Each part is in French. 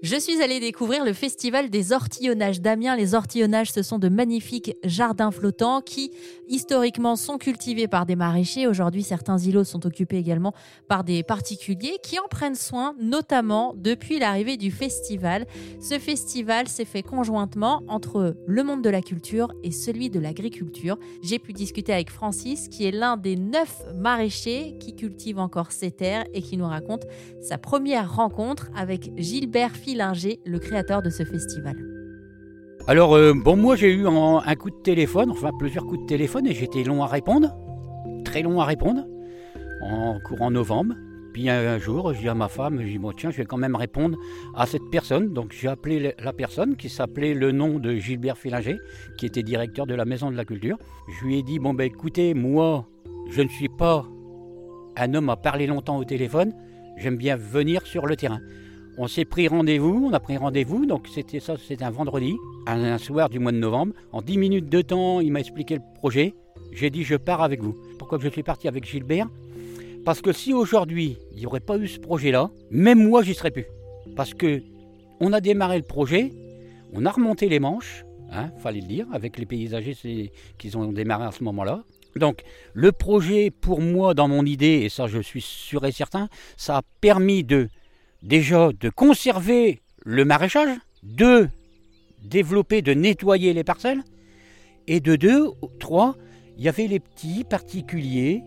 Je suis allée découvrir le festival des ortillonnages d'Amiens. Les ortillonnages, ce sont de magnifiques jardins flottants qui, historiquement, sont cultivés par des maraîchers. Aujourd'hui, certains îlots sont occupés également par des particuliers qui en prennent soin, notamment depuis l'arrivée du festival. Ce festival s'est fait conjointement entre le monde de la culture et celui de l'agriculture. J'ai pu discuter avec Francis, qui est l'un des neuf maraîchers qui cultivent encore ces terres et qui nous raconte sa première rencontre avec Gilbert Linger, le créateur de ce festival. Alors, euh, bon, moi j'ai eu un, coup de téléphone, enfin plusieurs coups de téléphone, et j'étais long à répondre, très long à répondre, en courant novembre. Puis un jour, je dis à ma femme, je dis, bon, tiens, je vais quand même répondre à cette personne. Donc j'ai appelé la personne qui s'appelait le nom de Gilbert Fillinger, qui était directeur de la Maison de la Culture. Je lui ai dit, bon, ben écoutez, moi, je ne suis pas un homme à parler longtemps au téléphone, j'aime bien venir sur le terrain. On s'est pris rendez-vous, on a pris rendez-vous, donc c'était ça, c'était un vendredi, un soir du mois de novembre. En 10 minutes de temps, il m'a expliqué le projet. J'ai dit je pars avec vous. Pourquoi je suis parti avec Gilbert? Parce que si aujourd'hui il n'y aurait pas eu ce projet-là, même moi j'y serais plus. Parce que on a démarré le projet, on a remonté les manches, hein, fallait le dire, avec les paysagers qu'ils ont démarré à ce moment-là. Donc le projet pour moi dans mon idée, et ça je suis sûr et certain, ça a permis de déjà de conserver le maraîchage, de développer, de nettoyer les parcelles, et de deux, trois, il y avait les petits particuliers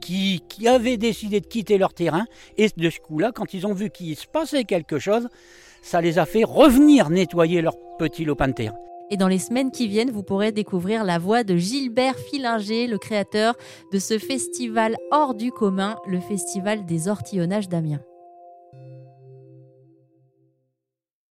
qui, qui, avaient décidé de quitter leur terrain, et de ce coup-là, quand ils ont vu qu'il se passait quelque chose, ça les a fait revenir nettoyer leur petit lopin de terre. Et dans les semaines qui viennent, vous pourrez découvrir la voix de Gilbert Fillinger, le créateur de ce festival hors du commun, le Festival des ortillonnages d'Amiens.